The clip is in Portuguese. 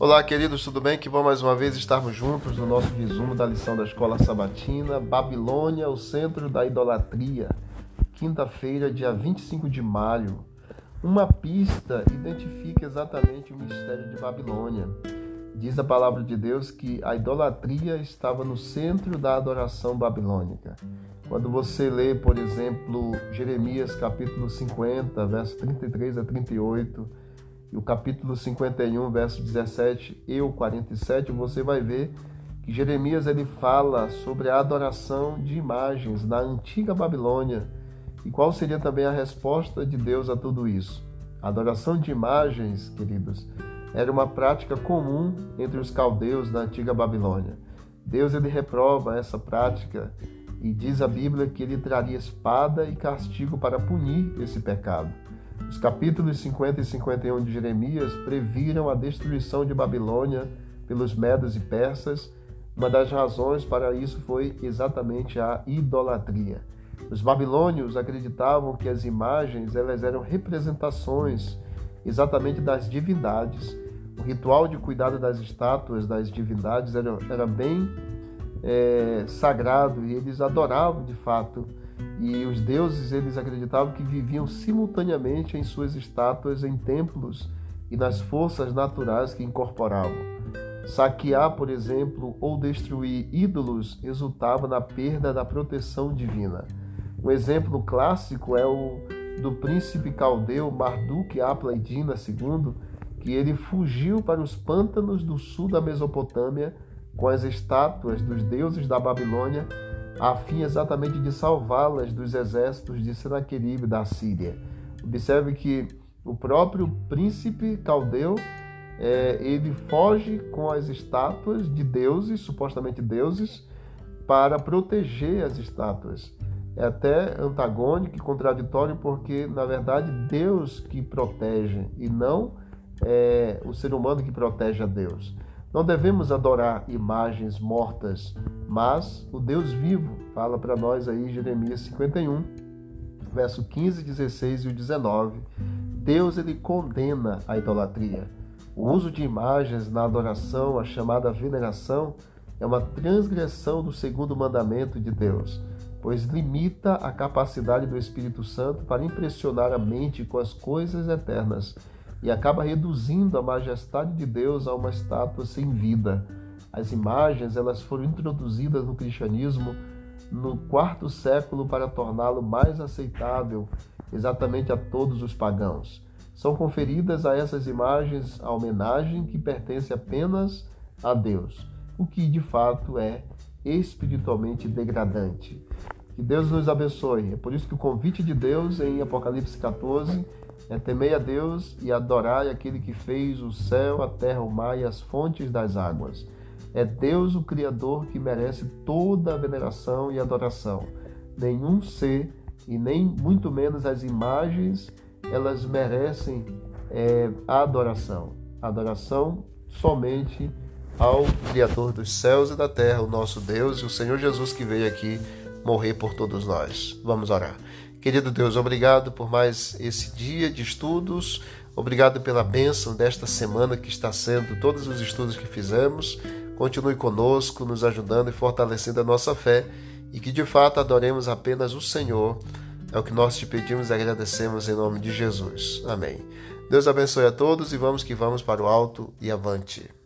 Olá, queridos, tudo bem? Que bom mais uma vez estarmos juntos no nosso resumo da lição da Escola Sabatina, Babilônia, o centro da idolatria. Quinta-feira, dia 25 de maio. Uma pista identifica exatamente o mistério de Babilônia. Diz a palavra de Deus que a idolatria estava no centro da adoração babilônica. Quando você lê, por exemplo, Jeremias capítulo 50, verso 33 a 38, e o capítulo 51, verso 17 e o 47, você vai ver que Jeremias ele fala sobre a adoração de imagens na antiga Babilônia e qual seria também a resposta de Deus a tudo isso. A adoração de imagens, queridos, era uma prática comum entre os caldeus da antiga Babilônia. Deus ele reprova essa prática e diz a Bíblia que ele traria espada e castigo para punir esse pecado. Os capítulos 50 e 51 de Jeremias previram a destruição de Babilônia pelos medos e persas. Uma das razões para isso foi exatamente a idolatria. Os babilônios acreditavam que as imagens elas eram representações exatamente das divindades. O ritual de cuidado das estátuas das divindades era, era bem é, sagrado e eles adoravam de fato e os deuses, eles acreditavam que viviam simultaneamente em suas estátuas em templos e nas forças naturais que incorporavam. Saquear, por exemplo, ou destruir ídolos resultava na perda da proteção divina. Um exemplo clássico é o do príncipe caldeu Marduk Aplaidina II, que ele fugiu para os pântanos do sul da Mesopotâmia com as estátuas dos deuses da Babilônia a fim exatamente de salvá-las dos exércitos de Senaqueribe da Síria. Observe que o próprio príncipe caldeu é, ele foge com as estátuas de deuses, supostamente deuses, para proteger as estátuas. É até antagônico e contraditório porque, na verdade, Deus que protege e não é, o ser humano que protege a Deus. Não devemos adorar imagens mortas, mas o Deus vivo. Fala para nós aí Jeremias 51, verso 15, 16 e 19. Deus ele condena a idolatria. O uso de imagens na adoração, a chamada veneração, é uma transgressão do segundo mandamento de Deus, pois limita a capacidade do Espírito Santo para impressionar a mente com as coisas eternas e acaba reduzindo a majestade de Deus a uma estátua sem vida. As imagens elas foram introduzidas no cristianismo no quarto século para torná-lo mais aceitável exatamente a todos os pagãos. São conferidas a essas imagens a homenagem que pertence apenas a Deus, o que de fato é espiritualmente degradante. Que Deus nos abençoe. É por isso que o convite de Deus em Apocalipse 14 é temei a Deus e adorai aquele que fez o céu, a terra, o mar e as fontes das águas. É Deus o Criador que merece toda a veneração e adoração. Nenhum ser e nem muito menos as imagens elas merecem é, a adoração. Adoração somente ao Criador dos céus e da terra, o nosso Deus e o Senhor Jesus que veio aqui morrer por todos nós. Vamos orar. Querido Deus, obrigado por mais esse dia de estudos, obrigado pela bênção desta semana que está sendo todos os estudos que fizemos. Continue conosco, nos ajudando e fortalecendo a nossa fé e que de fato adoremos apenas o Senhor. É o que nós te pedimos e agradecemos em nome de Jesus. Amém. Deus abençoe a todos e vamos que vamos para o alto e avante.